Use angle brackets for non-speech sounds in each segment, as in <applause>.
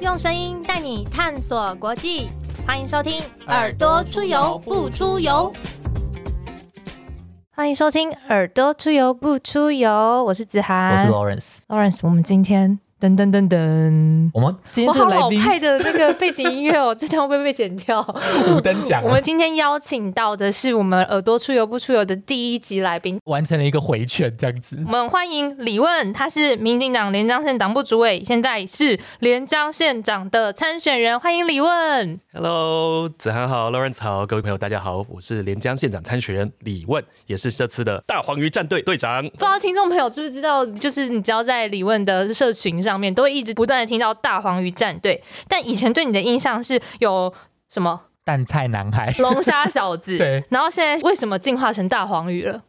用声音带你探索国际，欢迎收听《耳朵出游不出游》。欢迎收听《耳朵出游不出游》，我是子涵，我是 Lawrence。Lawrence，我们今天噔噔噔噔，我们今天这个来宾老派的那个背景音乐哦，这段会不会被剪掉？<laughs> 五等奖啊，我们今天邀请到的是我们耳朵出游不出游的第一集来宾，完成了一个回圈，这样子。我们欢迎李问，他是民进党连江县党部主委，现在是连江县长的参选人，欢迎李问。Hello，子涵好，Lawrence 好，各位朋友大家好，我是连江县长参选人李问，也是这次的大黄鱼战队队长。不知道听众朋友知不知道，就是你只要在李问的社群上面，都会一直不断的听到大黄鱼战队，但以前对你的印象是有什么蛋菜男孩，龙虾小子，<laughs> 对，然后现在为什么进化成大黄鱼了？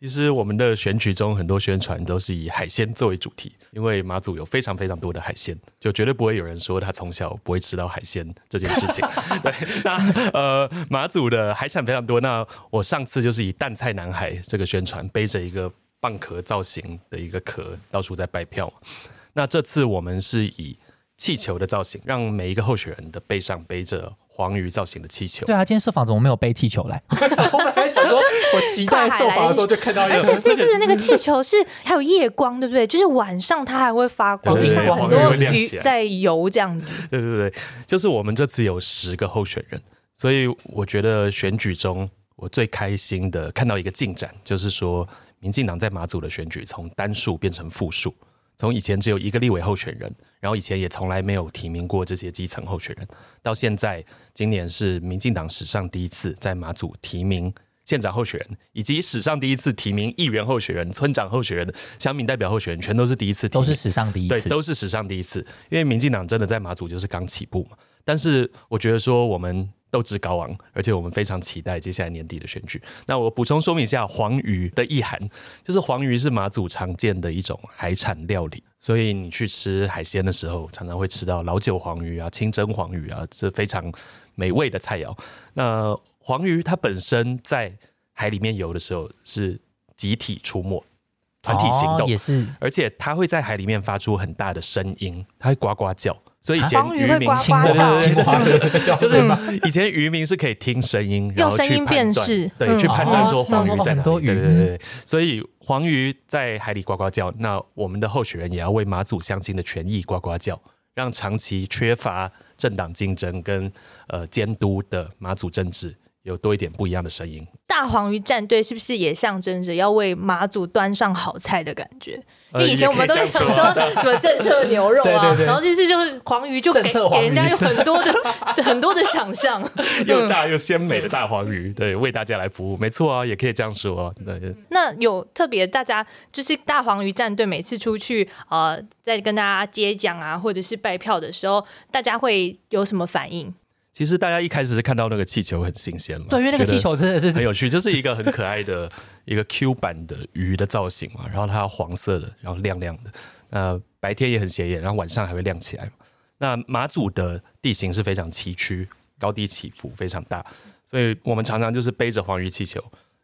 其实我们的选曲中很多宣传都是以海鲜作为主题，因为马祖有非常非常多的海鲜，就绝对不会有人说他从小不会吃到海鲜这件事情。<laughs> 对，那呃马祖的海产非常多，那我上次就是以蛋菜男孩这个宣传，背着一个蚌壳造型的一个壳到处在拜票嘛。那这次我们是以气球的造型，让每一个候选人的背上背着黄鱼造型的气球对。啊，今天受访怎么没有背气球来？<laughs> 我本来想说，我期待受访的时候就看到一而且个，这次的那个气球是还有夜光，对不对？就是晚上它还会发光，对对对因为很多鱼在游这样子。对对对，就是我们这次有十个候选人，所以我觉得选举中我最开心的看到一个进展，就是说民进党在马祖的选举从单数变成复数，从以前只有一个立委候选人，然后以前也从来没有提名过这些基层候选人，到现在今年是民进党史上第一次在马祖提名。县长候选人以及史上第一次提名议员候选人、村长候选人、乡民代表候选人，全都是第一次提名，都是史上第一对，次。都是史上第一次。因为民进党真的在马祖就是刚起步嘛，但是我觉得说我们斗志高昂，而且我们非常期待接下来年底的选举。那我补充说明一下黄鱼的意涵，就是黄鱼是马祖常见的一种海产料理，所以你去吃海鲜的时候，常常会吃到老酒黄鱼啊、清蒸黄鱼啊，这非常美味的菜肴。那黄鱼它本身在海里面游的时候是集体出没、团体行动，哦也是而且它会在海里面发出很大的声音，它会呱呱叫。所以以前渔民青蛙，叫青蛙的叫就？是以前渔民是可以听声音，然后用声音去判断辨识对，嗯去判断说哦黄鱼在哪对对对，所以黄鱼在海里呱呱叫，那我们的候选人也要为马祖乡亲的权益呱呱叫，让长期缺乏政党竞争跟呃监督的马祖政治有多一点不一样的声音。大黄鱼战队是不是也象征着要为马祖端上好菜的感觉？因呃为以前我们都会也可以这样想说什么政策牛肉啊，然后这次就是黄鱼就给给人家有很多的 <laughs> 很多的想象。又大又鲜美的大黄鱼，对，为大家来服务，没错啊，也可以这样说那有特别大家就是大黄鱼战队每次出去呃，在跟大家接奖啊，或者是拜票的时候，大家会有什么反应？其实大家一开始是看到那个气球很新鲜嘛，对，因为那个气球真的是很有趣，就是一个很可爱的 <laughs> 一个 Q 版的鱼的造型嘛，然后它黄色的，然后亮亮的，呃白天也很显眼，然后晚上还会亮起来嘛。那马祖的地形是非常崎岖，高低起伏非常大，所以我们常常就是背着黄鱼气球，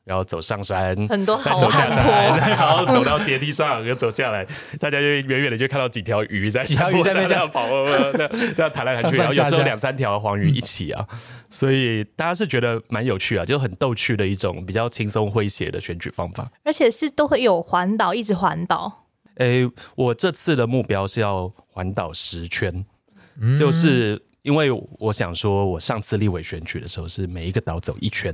然后走上山，很多再走下好汉 <laughs> 然后走到阶梯上，又走下来，大家就远远的就看到几条鱼在几条鱼山坡上在这样跑，这样这样弹来弹去，然后有时下下候两三条黄鱼一起啊，所以大家是觉得蛮有趣啊，就很逗趣的一种比较轻松诙谐的选举方法。而且是都会有环岛，一直环岛。诶，我这次的目标是要环岛十圈，嗯就是因为我想说，我上次立委选举的时候是每一个岛走一圈，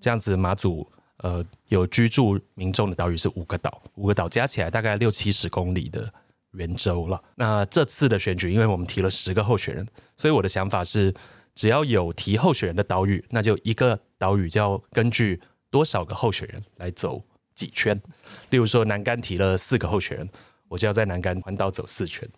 这样子马祖呃有居住民众的岛屿是五个岛，五个岛加起来大概六七十公里的圆周了。那这次的选举，因为我们提了十个候选人，所以我的想法是，只要有提候选人的岛屿，那就一个岛屿就要根据多少个候选人来走几圈。例如说南竿提了四个候选人，我就要在南竿环岛走四圈。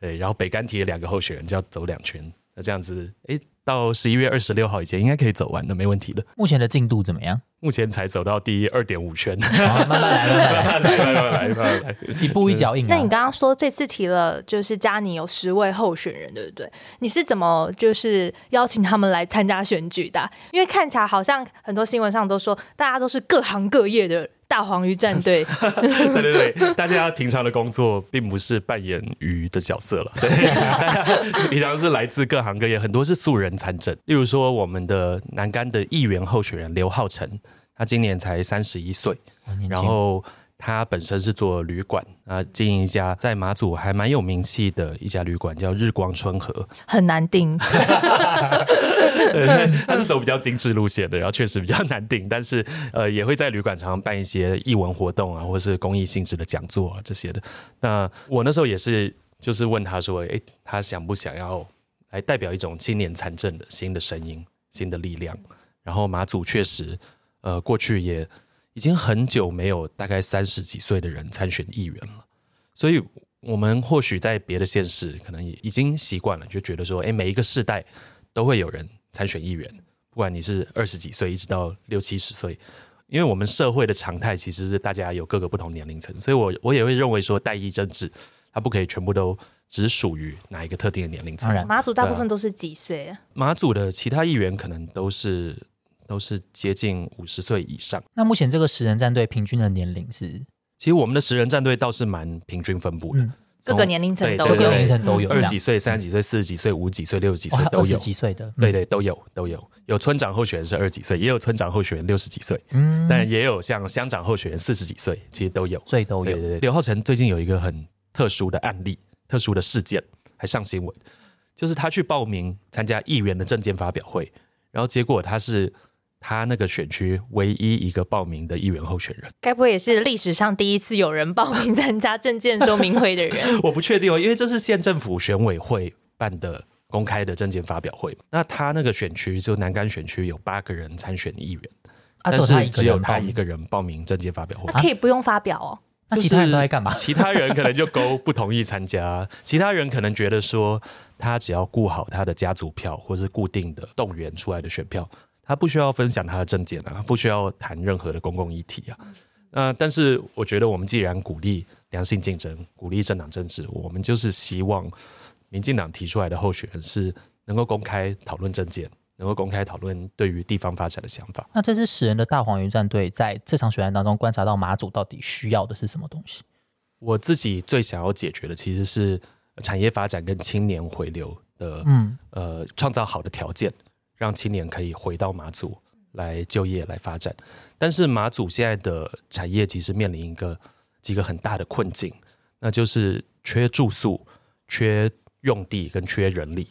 对，然后北干提了两个候选人，就要走两圈。那这样子，诶，到十一月二十六号以前应该可以走完的，没问题的。目前的进度怎么样？目前才走到第二点五圈，好慢慢来，慢慢来，慢慢来一步一脚印啊。那你刚刚说这次提了，就是嘉宁有十位候选人，对不对？你是怎么就是邀请他们来参加选举的啊？因为看起来好像很多新闻上都说，大家都是各行各业的大黄鱼战队，<laughs> 对对对，大家平常的工作并不是扮演鱼的角色了，对，<laughs> 平常是来自各行各业，很多是素人参政。例如说，我们的南竿的议员候选人刘浩成，他今年才三十一岁，然后他本身是做旅馆啊，经营一家在马祖还蛮有名气的一家旅馆，叫日光春和。很难定。<laughs> 他是走比较精致路线的，然后确实比较难定，但是呃也会在旅馆常常办一些艺文活动啊，或是公益性质的讲座啊这些的。那我那时候也是就是问他说，诶，他想不想要来代表一种青年参政的新的声音、新的力量？然后马祖确实呃过去也已经很久没有大概三十几岁的人参选议员了，所以。我们或许在别的县市可能也已经习惯了，就觉得说，哎，每一个世代都会有人参选议员，不管你是二十几岁一直到六七十岁，因为我们社会的常态其实是大家有各个不同年龄层，所以我我也会认为说，代议政治它不可以全部都只属于哪一个特定的年龄层当。然马祖大部分都是几岁啊？马祖的其他议员可能都是都是接近五十岁以上。那目前这个十人战队平均的年龄是？其实我们的十人战队倒是蛮平均分布的，嗯各个年龄层都对对各个年龄有。层都有，二十几岁、三十几岁、四十几岁、五十几岁、六十几哦还有。二十岁都有。几岁的，嗯。对对，都有都有，有村长候选人是二十几岁，也有村长候选人六十几岁，嗯，但也有像乡长候选人四十几岁，其实都有。所以都有。对对对，刘浩成最近有一个很特殊的案例、特殊的事件，还上新闻，就是他去报名参加议员的证件发表会，然后结果他是他那个选区唯一一个报名的议员候选人。该不会也是历史上第一次有人报名参加证件说明会的人？<laughs> 我不确定哦，因为这是县政府选委会办的公开的证件发表会。那他那个选区就南干选区有八个人参选议员，啊，但只有他一个是只有他一个人报名证件发表会。他可以不用发表哦。那其他人都在干嘛？其他人可能就勾不同意参加，其他人可能觉得说，他只要顾好他的家族票或是固定的动员出来的选票，他不需要分享他的政见啊，不需要谈任何的公共议题啊。那但是我觉得，我们既然鼓励良性竞争，鼓励政党政治，我们就是希望民进党提出来的候选人是能够公开讨论政见，能够公开讨论对于地方发展的想法。那这支十人的大黄鱼战队在这场选战当中观察到马祖到底需要的是什么东西？我自己最想要解决的其实是产业发展跟青年回流的，嗯，呃，创造好的条件，让青年可以回到马祖来就业、来发展。但是马祖现在的产业其实面临一个几个很大的困境，那就是缺住宿、缺用地跟缺人力。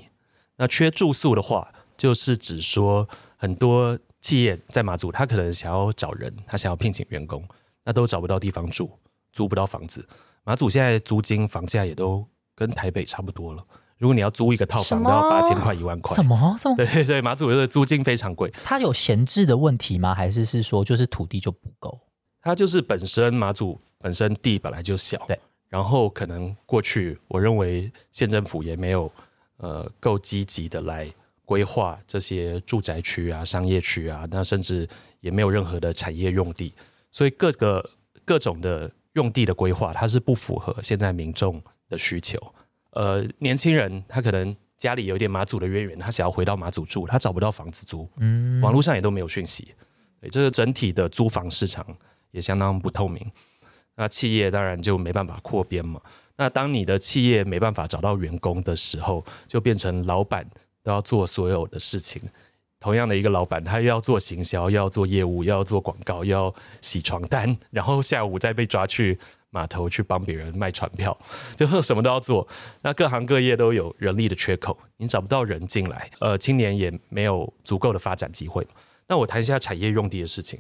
那缺住宿的话，就是指说很多企业在马祖，他可能想要找人，他想要聘请员工，那都找不到地方住，租不到房子。马祖现在租金、房价也都跟台北差不多了。如果你要租一个套房，都要八千块、一万块什。么？对对对，马祖的租金非常贵，它有闲置的问题吗？还是是说就是土地就不够？它就是本身马祖本身地本来就小，对，然后可能过去我认为县政府也没有呃够积极的来规划这些住宅区啊、商业区啊，那甚至也没有任何的产业用地，所以各个各种的用地的规划，它是不符合现在民众的需求。呃，年轻人他可能家里有一点马祖的渊源，他想要回到马祖住，他找不到房子租，嗯，网络上也都没有讯息，对这个整体的租房市场也相当不透明。那企业当然就没办法扩编嘛。那当你的企业没办法找到员工的时候，就变成老板都要做所有的事情。同样的一个老板，他又要做行销，又要做业务，又要做广告，又要洗床单，然后下午再被抓去码头去帮别人卖船票，就什么都要做。那各行各业都有人力的缺口，你找不到人进来，呃，青年也没有足够的发展机会。那我谈一下产业用地的事情。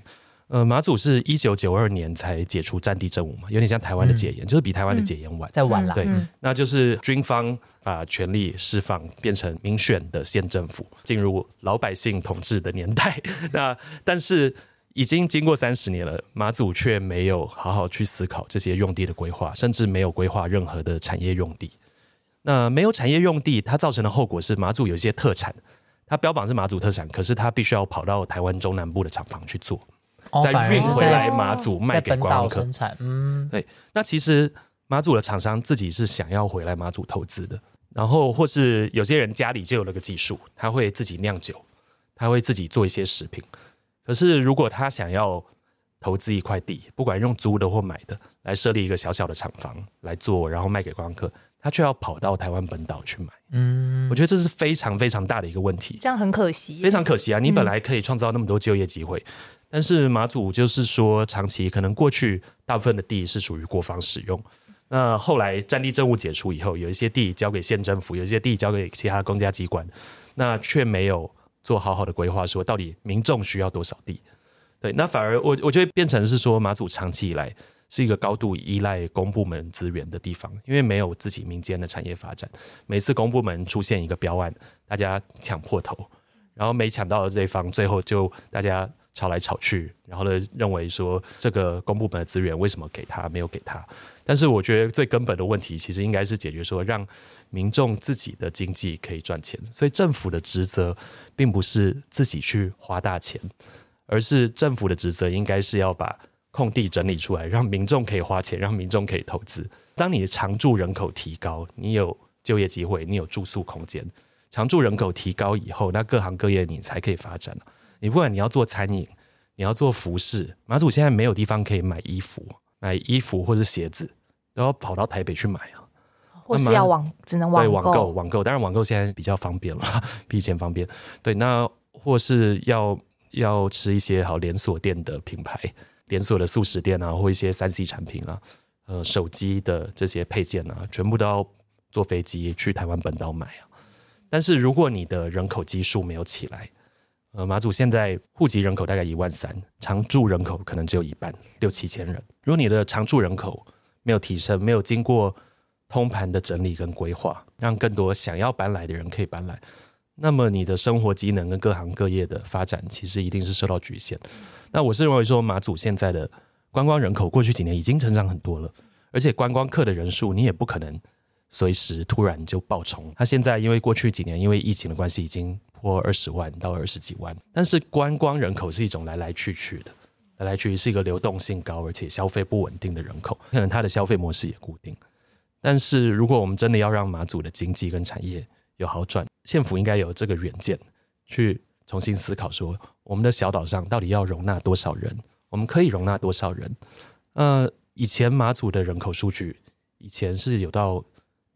呃，马祖是一九九二年才解除战地政务嘛，有点像台湾的解严，就是比台湾的解严晚。再晚了，对嗯那就是军方把权力释放，变成民选的县政府，进入老百姓统治的年代。<laughs> 那但是已经经过三十年了，马祖却没有好好去思考这些用地的规划，甚至没有规划任何的产业用地。那没有产业用地，它造成的后果是马祖有一些特产，它标榜是马祖特产，可是它必须要跑到台湾中南部的厂房去做，哦，再运回来马祖卖给观光客。岛生产，嗯，那其实马祖的厂商自己是想要回来马祖投资的，然后或是有些人家里就有那个技术，他会自己酿酒，他会自己做一些食品。可是如果他想要投资一块地，不管用租的或买的，来设立一个小小的厂房来做，然后卖给观光客，他却要跑到台湾本岛去买。嗯我觉得这是非常非常大的一个问题。这样很可惜，非常可惜啊！你本来可以创造那么多就业机会，但是马祖就是说，长期可能过去大部分的地是属于国防使用，那后来战地政务解除以后，有一些地交给县政府，有一些地交给其他公家机关，那却没有做好好的规划，说到底民众需要多少地？对，那反而我我觉得变成是说，马祖长期以来是一个高度依赖公部门资源的地方，因为没有自己民间的产业发展。每次公部门出现一个标案，大家抢破头，然后没抢到的这一方，最后就大家吵来吵去，然后呢认为说这个公部门的资源为什么给他没有给他？但是我觉得最根本的问题，其实应该是解决说让民众自己的经济可以赚钱。所以政府的职责并不是自己去花大钱，而是政府的职责应该是要把空地整理出来，让民众可以花钱，让民众可以投资。当你的常住人口提高，你有就业机会，你有住宿空间，常住人口提高以后，那各行各业你才可以发展。你不管你要做餐饮，你要做服饰，马祖现在没有地方可以买衣服，买衣服或者鞋子都要跑到台北去买啊。或是要网只能对，网网购，网购，当然网购现在比较方便了，<laughs> 比以前方便。对，那或是要要吃一些好连锁店的品牌，连锁的素食店啊，或一些三 C 产品啊，呃，手机的这些配件啊，全部都要坐飞机去台湾本岛买啊。但是如果你的人口基数没有起来，呃，马祖现在户籍人口大概一万三，常住人口可能只有一半，六七千人。如果你的常住人口没有提升，没有经过通盘的整理跟规划，让更多想要搬来的人可以搬来，那么你的生活机能跟各行各业的发展，其实一定是受到局限。那我是认为说，马祖现在的观光人口过去几年已经成长很多了，而且观光客的人数你也不可能随时突然就爆冲。它现在因为过去几年因为疫情的关系，已经破二十万到二十几万，但是观光人口是一种来来去去的。来来去去是一个流动性高而且消费不稳定的人口，可能它的消费模式也固定。但是如果我们真的要让马祖的经济跟产业有好转，县府应该有这个远见，去重新思考说，我们的小岛上到底要容纳多少人，我们可以容纳多少人。呃，以前马祖的人口数据，以前是有到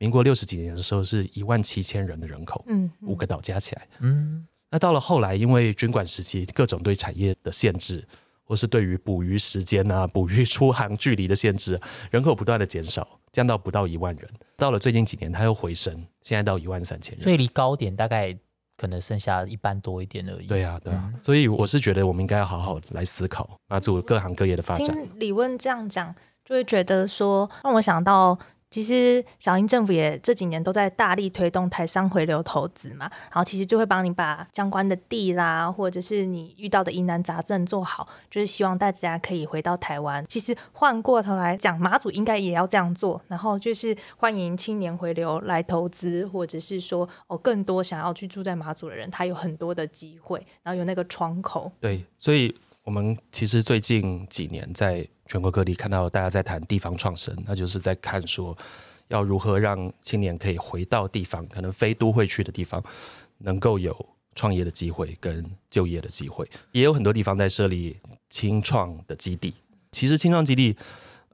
民国六十几年的时候是一万七千人的人口，嗯，五个岛加起来。嗯，那到了后来，因为军管时期各种对产业的限制，或是对于捕鱼时间啊、捕鱼出航距离的限制，人口不断的减少，降到不到一万人。到了最近几年，它又回升，现在到一万三千人。所以离高点大概可能剩下一半多一点而已。对啊，对啊，所以我是觉得我们应该要好好来思考马祖各行各业的发展。听李问这样讲，就会觉得说，让我想到，其实小英政府也这几年都在大力推动台商回流投资嘛，然后其实就会帮你把相关的地啦，或者是你遇到的疑难杂症做好，就是希望大家可以回到台湾。其实换过头来讲，马祖应该也要这样做，然后就是欢迎青年回流来投资，或者是说哦，更多想要去住在马祖的人，他有很多的机会，然后有那个窗口。对，所以我们其实最近几年在全国各地看到大家在谈地方创生，那就是在看说要如何让青年可以回到地方，可能非都会去的地方，能够有创业的机会跟就业的机会。也有很多地方在设立青创的基地。其实青创基地，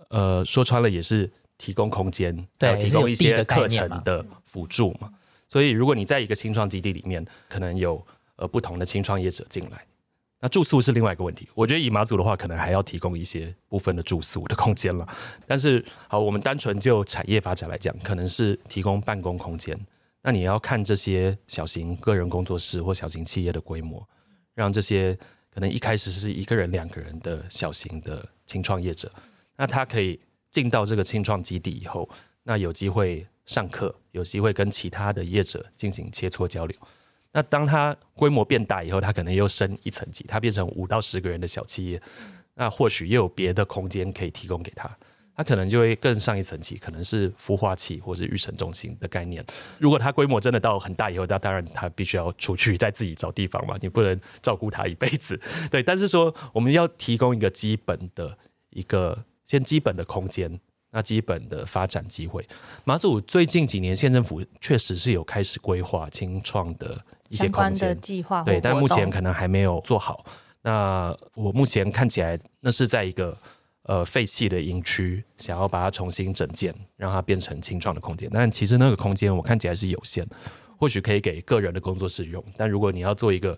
呃，说穿了也是提供空间，对还有提供一些课程的辅助嘛。所以，如果你在一个青创基地里面，可能有呃不同的青创业者进来，住宿是另外一个问题。我觉得以马祖的话，可能还要提供一些部分的住宿的空间了。但是，好，我们单纯就产业发展来讲，可能是提供办公空间。那你要看这些小型个人工作室或小型企业的规模，让这些可能一开始是一个人、两个人的小型的轻创业者，那他可以进到这个轻创基地以后，那有机会上课，有机会跟其他的业者进行切磋交流。那当他规模变大以后，他可能又升一层级，他变成五到十个人的小企业，那或许又有别的空间可以提供给他，他可能就会更上一层级，可能是孵化器或是育成中心的概念。如果他规模真的到很大以后，那当然他必须要出去再自己找地方嘛，你不能照顾他一辈子。对，但是说我们要提供一个基本的一个先基本的空间。那基本的发展机会，马祖最近几年县政府确实是有开始规划清创的一些空相关的间，计划对，但目前可能还没有做好。那我目前看起来，那是在一个呃废弃的营区，想要把它重新整建，让它变成清创的空间。但其实那个空间我看起来是有限，或许可以给个人的工作室用，但如果你要做一个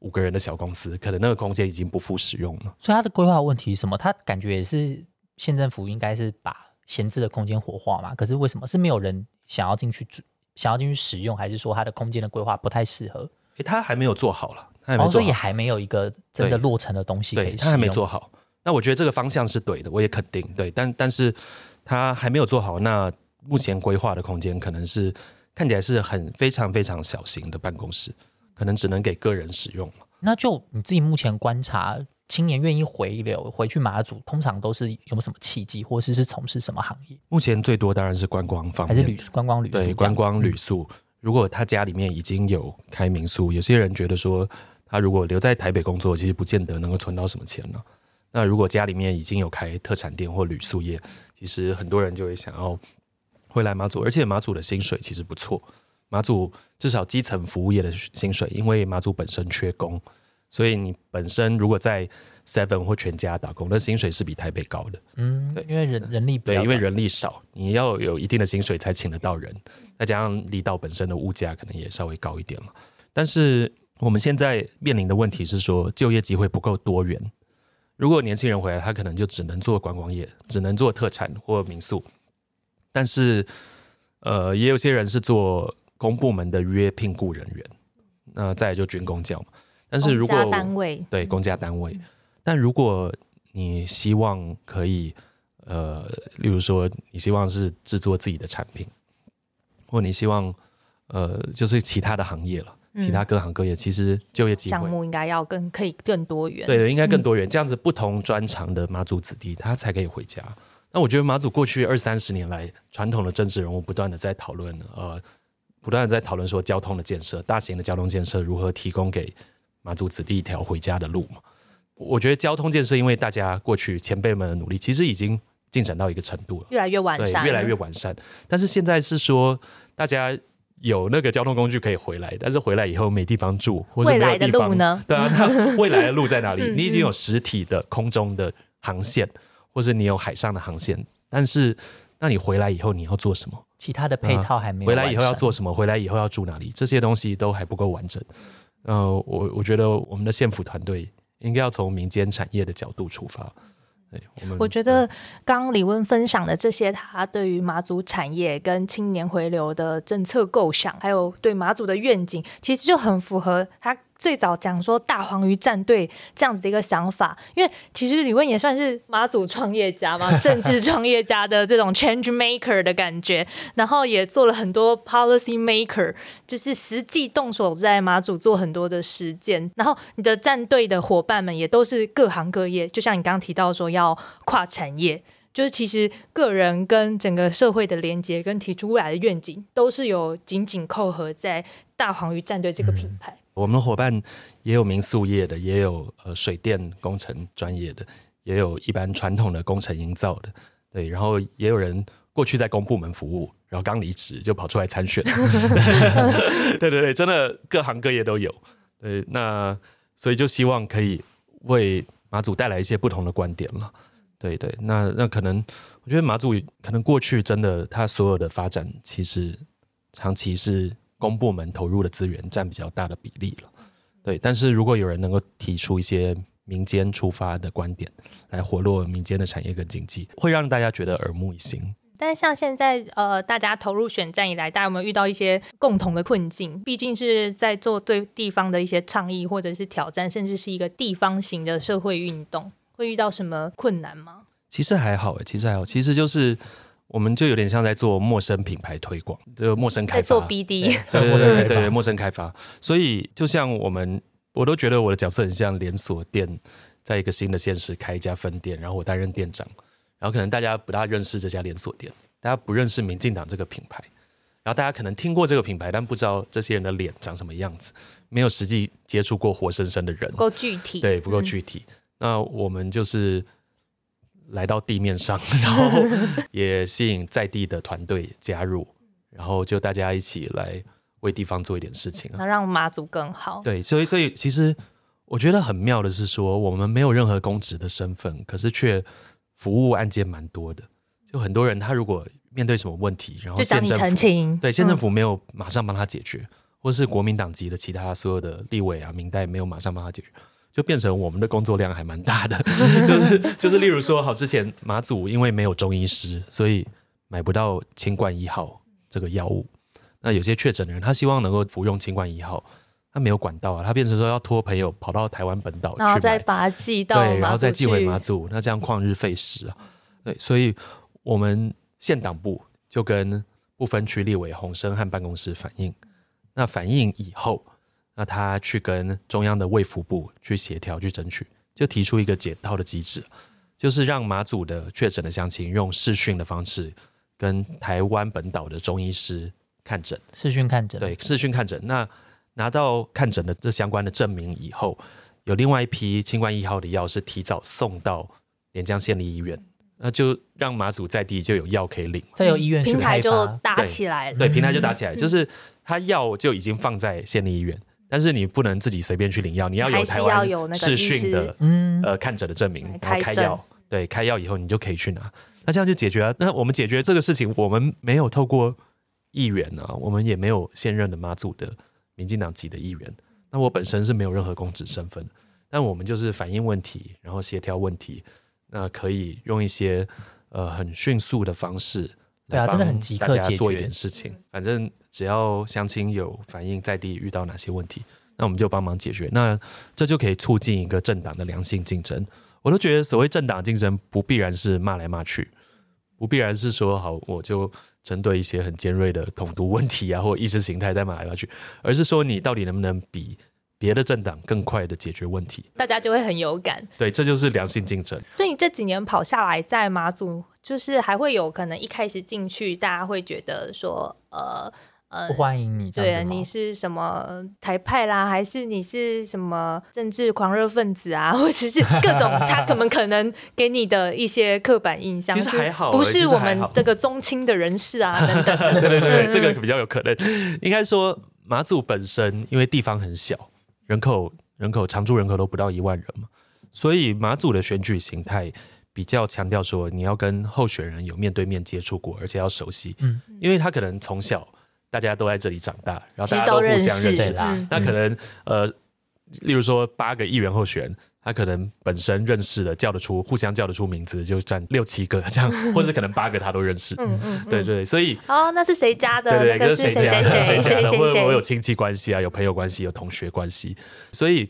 五个人的小公司，可能那个空间已经不复使用了。所以它的规划问题是什么？它感觉也是县政府应该是把闲置的空间活化嘛？可是为什么是没有人想要进去住？想要进去使用，还是说它的空间的规划不太适合？诶，它还没有做好了，它还没哦，做好，所以也还没有一个真的落成的东西可以对，使它还没做好。那我觉得这个方向是对的，我也肯定对，但但是它还没有做好。那目前规划的空间可能是看起来是很非常非常小型的办公室，可能只能给个人使用了。那就你自己目前观察，青年愿意回流回去马祖，通常都是有什么契机，或是是从事什么行业，目前最多当然是观光方面，还是旅观光旅宿对观光旅宿。如果他家里面已经有开民宿，有些人觉得说，他如果留在台北工作，其实不见得能够存到什么钱呢。那如果家里面已经有开特产店或旅宿业，其实很多人就会想要回来马祖，而且马祖的薪水其实不错。马祖至少基层服务业的薪水，因为马祖本身缺工，所以你本身如果在 Seven 或全家打工，那薪水是比台北高的。嗯，因为人人力比对，因为人力少，你要有一定的薪水才请得到人，再加上离岛本身的物价可能也稍微高一点了。但是我们现在面临的问题是说，就业机会不够多元。如果年轻人回来，他可能就只能做观光业，只能做特产或民宿。但是，呃，也有些人是做公部门的约聘雇人员，那再来就军工教嘛。但是如果对公家单位。但如果你希望可以，呃，例如说你希望是制作自己的产品，或你希望呃就是其他的行业了，嗯其他各行各业其实就业机会。项目应该要更可以更多元。对的，应该更多元，这样子不同专长的马祖子弟，他才可以回家。那我觉得马祖过去二三十年来，传统的政治人物不断的在讨论，呃，不断的在讨论说交通的建设，大型的交通建设如何提供给马祖子弟一条回家的路嘛。我觉得交通建设，因为大家过去前辈们的努力，其实已经进展到一个程度了，越来越完对，善，越来越完善。但是现在是说，大家有那个交通工具可以回来，但是回来以后没地方住，或者未来的没有地方路呢？对啊，那未来的路在哪里？嗯 <laughs> 你已经有实体的空中的航线，或者你有海上的航线，但是那你回来以后你要做什么？其他的配套还没有回来以后要做什么？回来以后要住哪里？这些东西都还不够完整。呃，我我觉得我们的县府团队应该要从民间产业的角度出发。我们我觉得刚刚李温分享的这些，他对于马祖产业跟青年回流的政策构想，还有对马祖的愿景，其实就很符合他最早讲说大黄鱼战队这样子的一个想法。因为其实李问也算是马祖创业家嘛，<laughs> 政治创业家的这种 change maker 的感觉，然后也做了很多 policy maker，就是实际动手在马祖做很多的实践。然后你的战队的伙伴们也都是各行各业，就像你刚刚提到说要跨产业。就是其实个人跟整个社会的连接，跟提出未来的愿景，都是有紧紧扣合在大黄鱼战队这个品牌。我们的伙伴也有民宿业的，也有呃水电工程专业的，也有一般传统的工程营造的，对，然后也有人过去在公部门服务，然后刚离职就跑出来参选，<laughs> 对对对，真的各行各业都有，对，那所以就希望可以为马祖带来一些不同的观点了，对对，那那可能我觉得马祖可能过去真的它所有的发展其实长期是公部门投入的资源占比较大的比例了。对，但是如果有人能够提出一些民间出发的观点，来活络民间的产业跟经济，会让大家觉得耳目一新。但是像现在呃，大家投入选战以来，大家有没有遇到一些共同的困境？毕竟是在做对地方的一些倡议或者是挑战，甚至是一个地方型的社会运动，会遇到什么困难吗？其实还好诶，其实还好，其实就是我们就有点像在做陌生品牌推广，就陌生开发，在做 BD，对 <laughs> 对陌生开发。对对对，陌生开发。所以就像我们，我都觉得我的角色很像连锁店，在一个新的县市开一家分店，然后我担任店长，然后可能大家不大认识这家连锁店，大家不认识民进党这个品牌，然后大家可能听过这个品牌，但不知道这些人的脸长什么样子，没有实际接触过活生生的人。不，够具体，对，不够嗯。具体。那我们就是来到地面上，<laughs> 然后也吸引在地的团队加入，然后就大家一起来为地方做一点事情啊。那让马祖更好。对，所以所以其实我觉得很妙的是说，我们没有任何公职的身份，可是却服务案件蛮多的。就很多人他如果面对什么问题，然后县政府澄清。对县政嗯府没有马上帮他解决，或是国民党籍的其他所有的立委啊、明代没有马上帮他解决，就变成我们的工作量还蛮大的。就 <laughs> 是 <laughs> 就是，例如说，好，之前马祖因为没有中医师，所以买不到清冠一号这个药物。那有些确诊的人，他希望能够服用清冠一号，他没有管道啊，他变成说要托朋友跑到台湾本岛去然后再。把它寄到对，然后再寄回去马祖，那这样旷日费时啊。对，所以我们县党部就跟不分区立委洪生和办公室反映，那反映以后，那他去跟中央的卫福部去协调去争取，就提出一个解套的机制，就是让马祖的确诊的乡亲用视讯的方式跟台湾本岛的中医师看诊。视讯看诊，对，视讯看诊。那拿到看诊的这相关的证明以后，有另外一批清冠一号的药是提早送到连江县立医院，那就让马祖在地就有药可以领。再有医院平台就。搭起来了。对，平台就打起来，就是他药就已经放在县立医院，但是你不能自己随便去领药，你要有台湾视讯的嗯，呃看诊的证明，来然后开药。对，开药以后你就可以去拿，那这样就解决了。那我们解决这个事情，我们没有透过议员啊，我们也没有现任的马祖的民进党籍的议员。那我本身是没有任何公职身份，但我们就是反映问题，然后协调问题，那可以用一些呃很迅速的方式对啊真的很即大刻解家做一点事情。反正只要乡亲有反映在地遇到哪些问题，那我们就帮忙解决。那这就可以促进一个政党的良性竞争。我都觉得所谓政党竞争不必然是骂来骂去，不必然是说好我就针对一些很尖锐的统独问题啊或意识形态在骂来骂去，而是说你到底能不能比别的政党更快的解决问题？大家就会很有感。对，这就是良性竞争。所以你这几年跑下来，在马祖，就是还会有可能一开始进去，大家会觉得说，呃呃不，欢迎你这对啊。你是什么台派啦，还是你是什么政治狂热分子啊，<laughs> 或者是各种他可能可能给你的一些刻板印象，其实是还好不是我们这个宗亲的人士啊 <laughs> 等等的。对对对，嗯这个比较有可能。应该说，马祖本身因为地方很小，人口人口常住人口都不到一万人嘛，所以马祖的选举形态比较强调说，你要跟候选人有面对面接触过，而且要熟悉。嗯，因为他可能从小大家都在这里长大，然后大家都互相认识对。啦嗯那可能呃，例如说八个议员候选人，他可能本身认识的叫得出，互相叫得出名字，就占六七个这样，<laughs> 或者可能八个他都认识。嗯嗯，对对，所以哦，那是谁家的？对对，那个跟是谁家的谁谁谁家的，或者谁谁？我有亲戚关系啊，有朋友关系，有同学关系，所以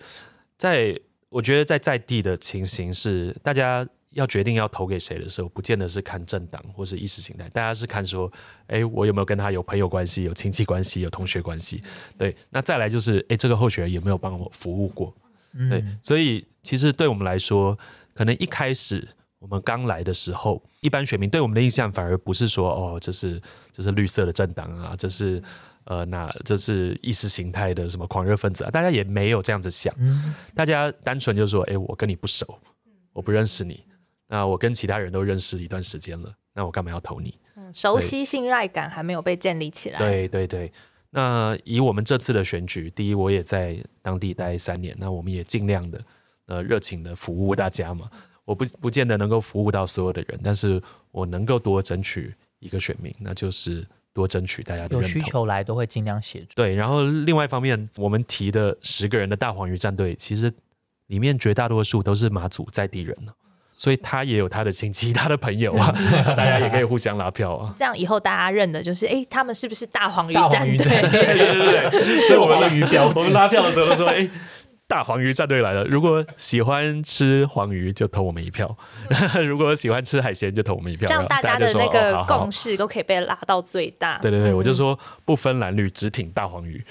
在我觉得在在地的情形是，大家要决定要投给谁的时候，不见得是看政党或是意识形态，大家是看说，哎，我有没有跟他有朋友关系、有亲戚关系、有同学关系？对，那再来就是，哎，这个候选人有没有帮我服务过？对嗯，，所以其实对我们来说，可能一开始我们刚来的时候，一般选民对我们的印象反而不是说哦，这是这是绿色的政党啊，这是呃那这是意识形态的什么狂热分子啊，大家也没有这样子想，嗯，大家单纯就说，哎，我跟你不熟，我不认识你，那我跟其他人都认识一段时间了，那我干嘛要投你？嗯熟悉信赖感还没有被建立起来。对对对，那以我们这次的选举，第一，我也在当地待三年，那我们也尽量的呃热情的服务大家嘛。我不不见得能够服务到所有的人，但是我能够多争取一个选民，那就是多争取大家的有认同。需求来都会尽量协助。对，然后另外一方面，我们提的十个人的大黄鱼战队，其实里面绝大多数都是马祖在地人了所以他也有他的亲戚、他的朋友啊，<laughs> 大家也可以互相拉票啊。<laughs> 这样以后大家认的就是，哎，他们是不是大黄鱼大黄战队？<laughs> 对对对对，所以我们的鱼标我们拉票的时候都说，哎、大黄鱼战队来了，如果喜欢吃黄鱼就投我们一票，如果喜欢吃海鲜就投我们一票，让大家的那个共识都可以被拉到最大。对对对，嗯我就说不分蓝绿，只挺大黄鱼。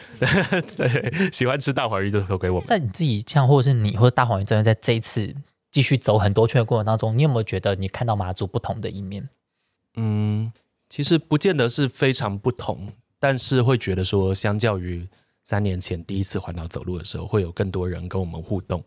对，喜欢吃大黄鱼就投给我们。在你自己像，或者是你或者大黄鱼战队在这一次继续走很多圈的过程当中，你有没有觉得你看到马祖不同的一面？嗯，其实不见得是非常不同，但是会觉得说，相较于三年前第一次环岛走路的时候，会有更多人跟我们互动，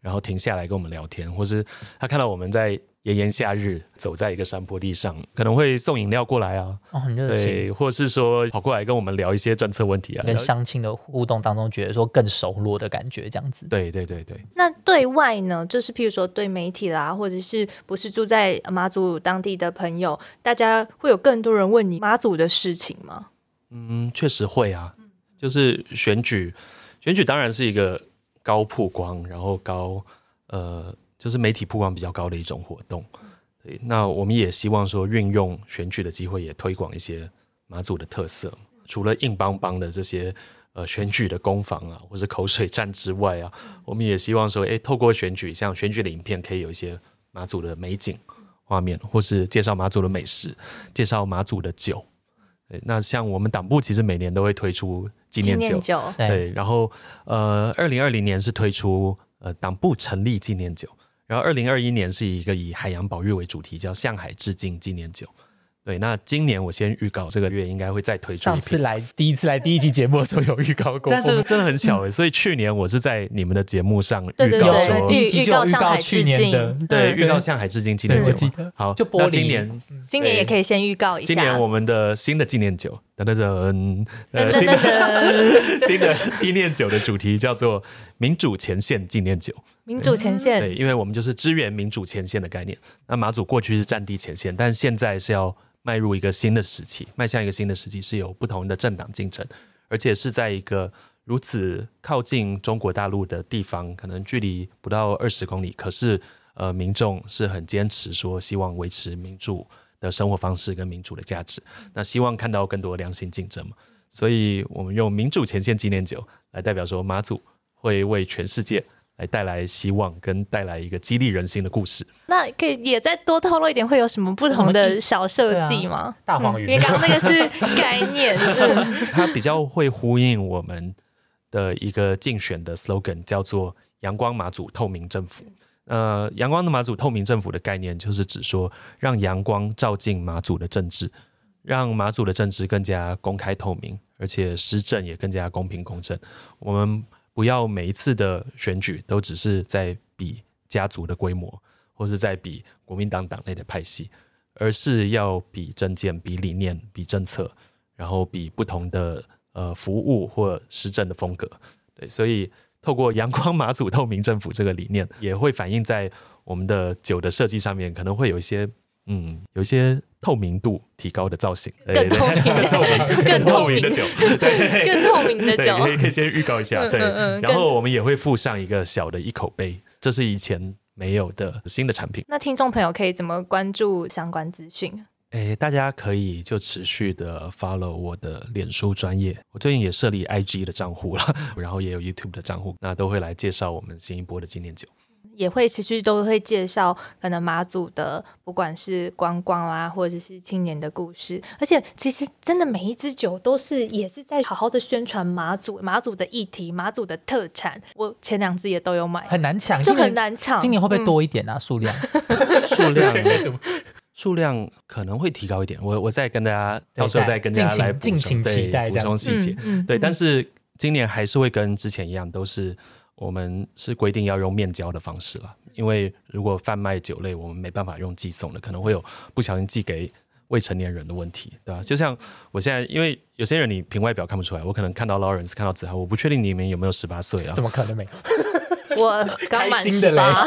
然后停下来跟我们聊天，或是他看到我们在炎炎夏日走在一个山坡地上，可能会送饮料过来啊，哦，很热情。对，或是说跑过来跟我们聊一些政策问题啊，跟乡亲的互动当中，觉得说更熟络的感觉，这样子。对对对对。那对外呢，就是譬如说对媒体啦，或者是不是住在马祖当地的朋友，大家会有更多人问你马祖的事情吗？嗯，确实会啊，就是选举，选举当然是一个高曝光，然后高呃。就是媒体曝光比较高的一种活动，对。那我们也希望说，运用选举的机会，也推广一些马祖的特色。除了硬邦邦的这些呃选举的攻防啊，或者口水战之外啊，我们也希望说，哎，透过选举，像选举的影片，可以有一些马祖的美景画面，或是介绍马祖的美食，介绍马祖的酒。那像我们党部其实每年都会推出纪念酒，对。然后呃，二零二零年是推出呃党部成立纪念酒。然后，二零二一年是一个以海洋保育为主题，叫向海致敬纪念酒。对，那今年我先预告，这个月应该会再推出。上次来第一次来第一期节目的时候有预告过，但这个真的很巧欸，<laughs> 所以去年我是在你们的节目上预告说，第一期就预告去年的，对，预告向海致敬纪念酒。好，就播今年，今年也可以先预告一下，今年我们的新的纪念酒，等等等，呃，新的 <laughs> 新的纪念酒的主题叫做民主前线纪念酒。民主前线，对，因为我们就是支援民主前线的概念。那马祖过去是战地前线，但现在是要迈入一个新的时期，迈向一个新的时期，是有不同的政党竞争，而且是在一个如此靠近中国大陆的地方，可能距离不到二十公里，可是呃，民众是很坚持说希望维持民主的生活方式跟民主的价值，那希望看到更多良性竞争嘛，所以我们用民主前线纪念酒来代表说，马祖会为全世界。来带来希望，跟带来一个激励人心的故事。那可以也再多透露一点，会有什么不同的小设计吗？大黄鱼，因为刚刚那个是概念，<laughs> 它比较会呼应我们的一个竞选的 slogan，叫做“阳光马祖透明政府”。呃，阳光的马祖透明政府的概念，就是指说让阳光照进马祖的政治，让马祖的政治更加公开透明，而且施政也更加公平公正。我们。不要每一次的选举都只是在比家族的规模，或是在比国民党党内的派系，而是要比政见、比理念、比政策，然后比不同的呃服务或施政的风格。对，所以透过阳光马祖透明政府这个理念，也会反映在我们的酒的设计上面，可能会有一些。嗯，有一些透明度提高的造型，更透明、更透明、更透明的酒，对，更透明的酒，可以可以先预告一下，对。然后我们也会附上一个小的一口杯，这是以前没有的新的产品。那听众朋友可以怎么关注相关资讯？哎，大家可以就持续的 follow 我的脸书专业，我最近也设立 IG 的账户了，<laughs> 然后也有 YouTube 的账户，那都会来介绍我们新一波的纪念酒。也会持续都会介绍可能马祖的，不管是观光啊，或者是青年的故事，而且其实真的每一支酒都是也是在好好的宣传马祖马祖的议题、马祖的特产。我前两支也都有买，很难抢，就很难抢。今年会不会多一点啊？数量？数量？数量可能会提高一点。我我再跟大家到时候再跟大家来敬请期待补充细节。对，但是今年还是会跟之前一样，都是。我们是规定要用面交的方式了，因为如果贩卖酒类，我们没办法用寄送的，可能会有不小心寄给未成年人的问题，对吧？就像我现在，因为有些人你凭外表看不出来，我可能看到 Lawrence 看到子涵，我不确定你们有没有十八岁啊？怎么可能没有？<laughs> 我刚满十八，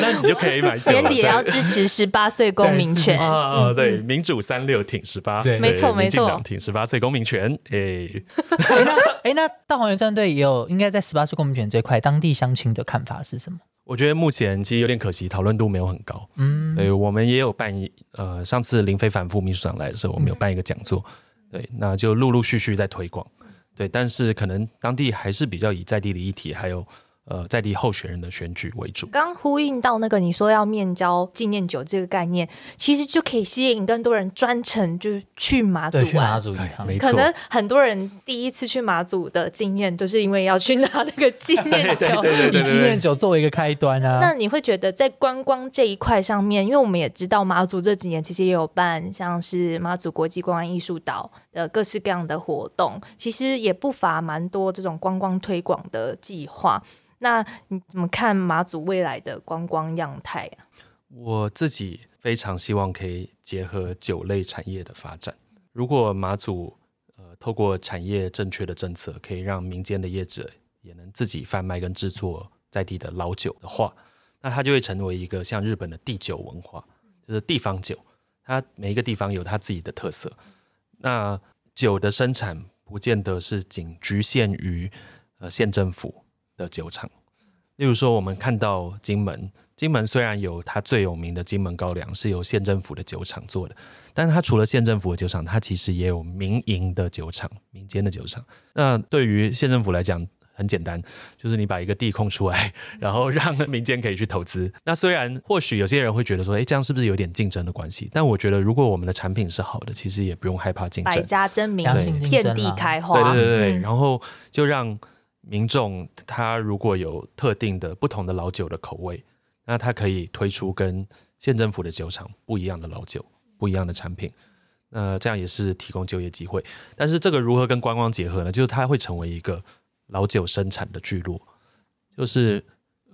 那你就可以买。年底也要支持十八岁公民权啊！对，民主三六挺十八，对，没错没错，挺十八岁公民权。哎，<laughs> 那哎，那大黄原战队也有应该在十八岁公民权这块，当地乡亲的看法是什么？我觉得目前其实有点可惜，讨论度没有很高。嗯，对，我们也有办一呃，上次林非凡副秘书长来的时候，我们有办一个讲座，对，那就陆陆续续在推广，对，但是可能当地还是比较以在地的议题还有。呃，在地候选人的选举为主。刚呼应到那个你说要面交纪念酒这个概念，其实就可以吸引更多人专程就是去马祖玩。没错。可能很多人第一次去马祖的经验，就是因为要去拿那个纪念酒，以纪念酒作为一个开端啊。那你会觉得在观光这一块上面，因为我们也知道马祖这几年其实也有办像是马祖国际观光艺术岛的各式各样的活动，其实也不乏蛮多这种观光推广的计划。那你怎么看马祖未来的观光样态啊？我自己非常希望可以结合酒类产业的发展。如果马祖呃透过产业正确的政策，可以让民间的业者也能自己贩卖跟制作在地的老酒的话，那它就会成为一个像日本的地酒文化，就是地方酒，它每一个地方有它自己的特色。那酒的生产不见得是仅局限于呃县政府的酒厂，例如说我们看到金门，金门虽然有它最有名的金门高粱是由县政府的酒厂做的，但它除了县政府的酒厂，它其实也有民营的酒厂、民间的酒厂。那对于县政府来讲，很简单，就是你把一个地空出来，然后让民间可以去投资。那虽然或许有些人会觉得说，哎，这样是不是有点竞争的关系？但我觉得，如果我们的产品是好的，其实也不用害怕竞争百。家争鸣遍地开花。对对对对，嗯然后就让民众他如果有特定的不同的老酒的口味，那他可以推出跟县政府的酒厂不一样的老酒、不一样的产品。那这样也是提供就业机会。但是这个如何跟观光结合呢？就是它会成为一个老酒生产的聚落，就是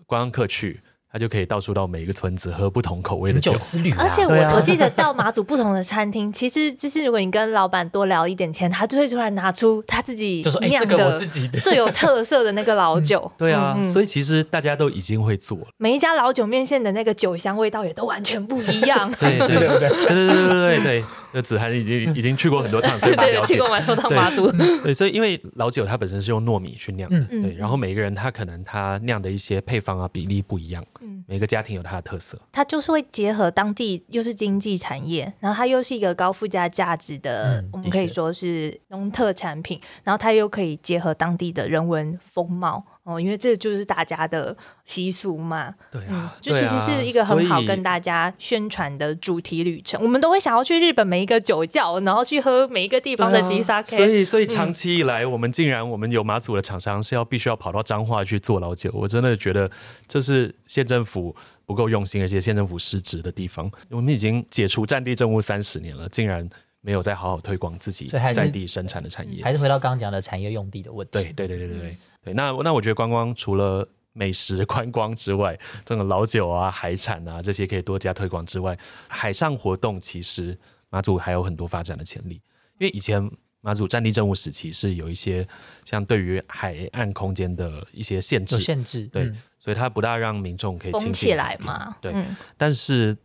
观光客去，他就可以到处到每一个村子喝不同口味的酒酒。之旅啊，而且我、啊我记得到马祖不同的餐厅，其实就是如果你跟老板多聊一点天，他就会突然拿出他自己就说哎，这酿个我的自己的，最有特色的那个老酒。<laughs> 对啊，所以其实大家都已经会做了。每一家老酒面线的那个酒香味道也都完全不一样。对是对对？对对对对对对，那子涵已经已经去过很多趟，所以 <laughs> 蛮对对，去过。蛮多趟马祖。对，所以因为老酒它本身是用糯米去酿，对，然后每个人他可能他酿的一些配方啊比例不一样，嗯每个家庭有它的特色。它就是会结合当地又是经济产业，然后它又是一个高附加价值的，嗯我们可以说是农特产品，然后它又可以结合当地的人文风貌哦，因为这就是大家的习俗嘛。嗯对啊，，就其实是一个很好跟大大家宣传的主题旅程。我们都会想要去日本每一个酒窖，然后去喝每一个地方的吉萨 K。所以所以长期以来，我们竟然我们有马祖的厂商是要必须要跑到彰化去做老酒，我真的觉得这是县政府不够用心，而且县政府失职的地方。我们已经解除战地政务三十年了，竟然没有再好好推广自己在地生产的产业。还是回到刚刚讲的产业用地的问题。对对对对对对对。那那我觉得观光除了美食 <laughs> 观光之外，这种老酒啊、海产啊这些可以多加推广之外，海上活动其实马祖还有很多发展的潜力。因为以前马祖战地政务时期是有一些像对于海岸空间的一些限制，限制。对嗯所以它不大让民众可以起来嘛，对，嗯但是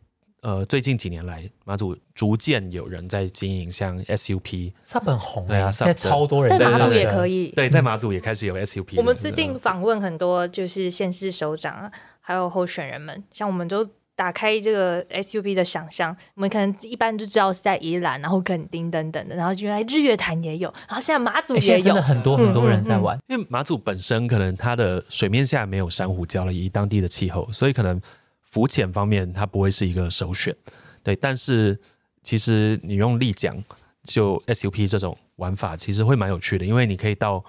呃，最近几年来，马祖逐渐有人在经营像 SUP，，Sub 很红对啊欸现在超多人在马祖也可以。对，在马祖也开始有 SUP 了。我们最近嗯访问很多就是县市首长啊，还有候选人们，像我们都打开这个 SUP 的想象，我们可能一般就知道是在宜兰，然后垦丁等等的，然后原来日月潭也有，然后现在马祖也有欸真的，很多很多人在嗯嗯嗯玩。因为马祖本身可能它的水面下没有珊瑚礁了，以当地的气候，所以可能浮潜方面它不会是一个首选。对，但是其实你用立桨就 SUP 这种玩法，其实会蛮有趣的，因为你可以到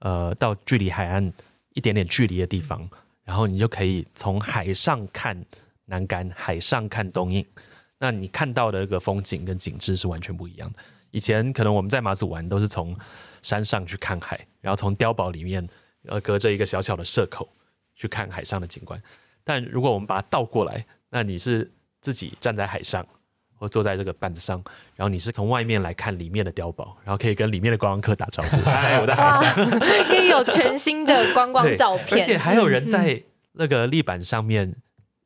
呃到距离海岸一点点距离的地方，然后你就可以从海上看南竿，海上看东引。那你看到的那个风景跟景致是完全不一样的。以前可能我们在马祖玩都是从山上去看海，然后从碉堡里面呃隔着一个小小的射口去看海上的景观。但如果我们把它倒过来，那你是自己站在海上，或坐在这个板子上，然后你是从外面来看里面的碉堡，然后可以跟里面的观光客打招呼，嗨，我在海上。<laughs> 可以有全新的观光照片，而且还有人嗯在那个立板上面，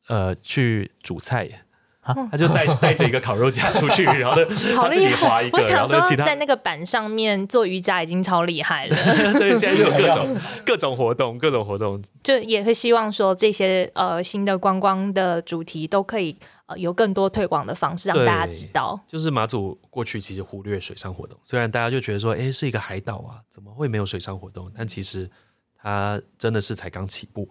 呃，去煮菜耶啊。他就带带着一个烤肉架出去，然后呢，<laughs> 好他自己划一！个，然我想说后，其他在那个板上面做瑜伽已经超厉害了，<laughs> 对，现在就有各种 <laughs> 各种活动，各种活动，就也会希望说这些呃新的观光的主题都可以呃有更多推广的方式，让大家知道。就是马祖过去其实忽略水上活动，虽然大家就觉得说，哎，是一个海岛啊，怎么会没有水上活动？但其实它真的是才刚起步，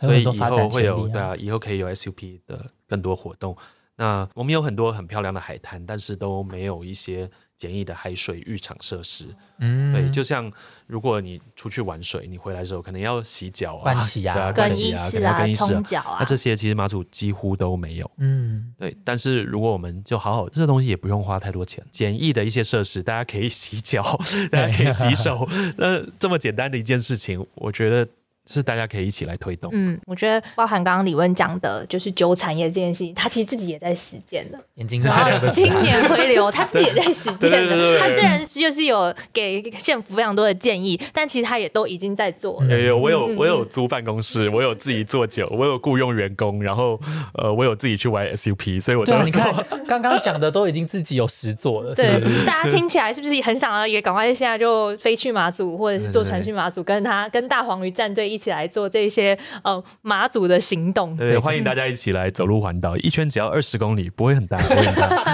所以以后会有对啊，以后可以有 SUP 的更多活动。那我们有很多很漂亮的海滩，但是都没有一些简易的海水浴场设施。嗯，对，就像如果你出去玩水，你回来的时候可能要洗脚啊、盥洗啊对啊、更盥洗啊，可衣室能要更衣室啊。冲脚啊那，这些其实马祖几乎都没有。嗯，对，但是如果我们就好好，这东西也不用花太多钱，简易的一些设施，大家可以洗脚，大家可以洗手，<laughs> 那这么简单的一件事情，我觉得是大家可以一起来推动。嗯，我觉得包含刚刚李问讲的，就是酒产业这件事情，他其实自己也在实践的。眼睛然后青青年回流，他自己也 <laughs> 在实践的对对对。他虽然就是有给县府非常多的建议，但其实他也都已经在做了。有有，我有我有租办公室，我有自己做酒，我有雇佣员工，然后呃，我有自己去玩 SUP，所以我都。你看刚刚讲的都已经自己有实做了，对大家听起来是不是也很想要也赶快现在就飞去马祖，或者是坐船去马祖，跟他跟大黄鱼战队一起来做这些呃马祖的行动？对，欢迎大家一起来走路环岛，一圈只要二十公里，不会很大，<laughs> 不会很大。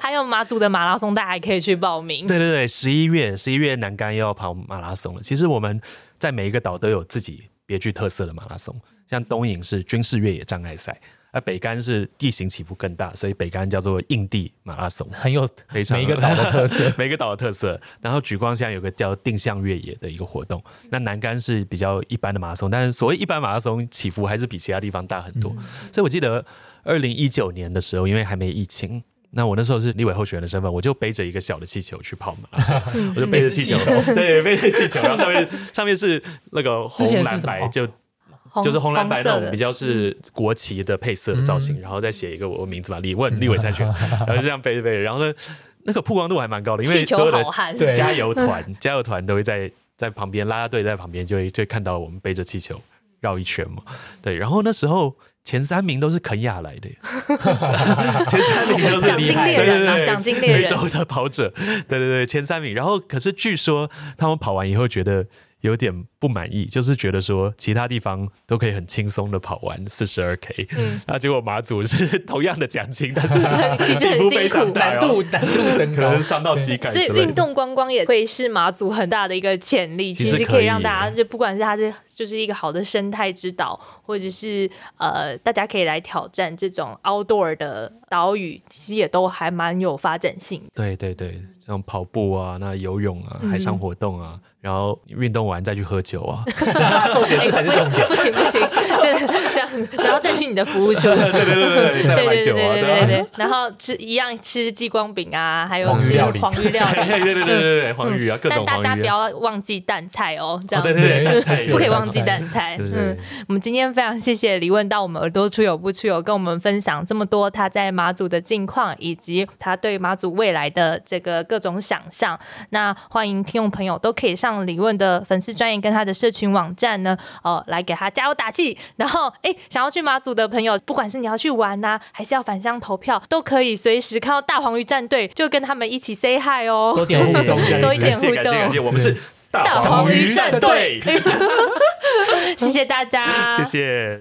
还有马祖的马拉松，大家也可以去报名。对对对，十一月十一月南竿又要跑马拉松了。其实我们在每一个岛都有自己别具特色的马拉松，像东引是军事越野障碍赛，而北竿是地形起伏更大，所以北竿叫做硬地马拉松。很有非常 <laughs> 每一个岛的特色。每个岛的特色。然后举光乡有个叫定向越野的一个活动，那南竿是比较一般的马拉松，但是所谓一般马拉松起伏还是比其他地方大很多。所以我记得二零一九年的时候，因为还没疫情。那我那时候是立委候选人的身份，我就背着一个小的气球去跑马拉松，我就背着气球，对，背着气球，然后上面上面是那个红蓝白，就红就是红蓝白那种比较是国旗的配色的造型，然后再写一个我的名字嘛，李问，立委参选，<laughs> 然后就这样背着背着，然后呢，那个曝光度还蛮高的，因为所有的，对加油团，<laughs> 加油团都会在在旁边，啦啦队在旁边就会就会看到我们背着气球绕一圈嘛，对，然后那时候。前三名都是肯亚来的。耶，<laughs> 前三名都是奖金厉害猎人啊对对对奖金猎人。非洲的跑者，对对对，前三名。然后可是据说他们跑完以后觉得有点不满意，就是觉得说其他地方都可以很轻松的跑完四十二 K，嗯。那结果马祖是同样的奖金，但是 <laughs> 其实很辛苦难度难度增高。可能，伤到膝盖所以。运动观光也会是马祖很大的一个潜力，其实可以让大家就不管是它是就是一个好的生态之岛，或者是呃大家可以来挑战这种 outdoor 的岛屿，其实也都还蛮有发展性的。对对对，像跑步啊，那游泳啊，嗯。海上活动啊，然后运动完再去喝酒啊，<laughs> 重点这才是重点。不行不行，样，然后再去你的服务处，对对对对对，再对对买酒啊，对对对对，然后吃一样吃激光饼啊，还有吃黄鱼料理 <laughs> 对对对对对对，黄鱼啊，各但种黄鱼大家不啊，要忘记蛋菜哦，这样对对对，<laughs> 不可以忘记蛋菜。嗯，我们今天非常谢谢李问到我们耳朵出有不出有，跟我们分享这么多他在马祖的近况，以及他对马祖未来的这个各种想象。那欢迎听众朋友都可以上李问的粉丝专业跟他的社群网站呢，哦、来给他加油打气。然后，哎，想要去马祖的朋友，不管是你要去玩呐、还是要返乡投票，都可以随时看到大黄鱼战队，就跟他们一起 say hi 哦。多点互动，<laughs> 多一点互动感谢感谢，我们是大黄鱼战队，<laughs> 谢谢大家，谢谢。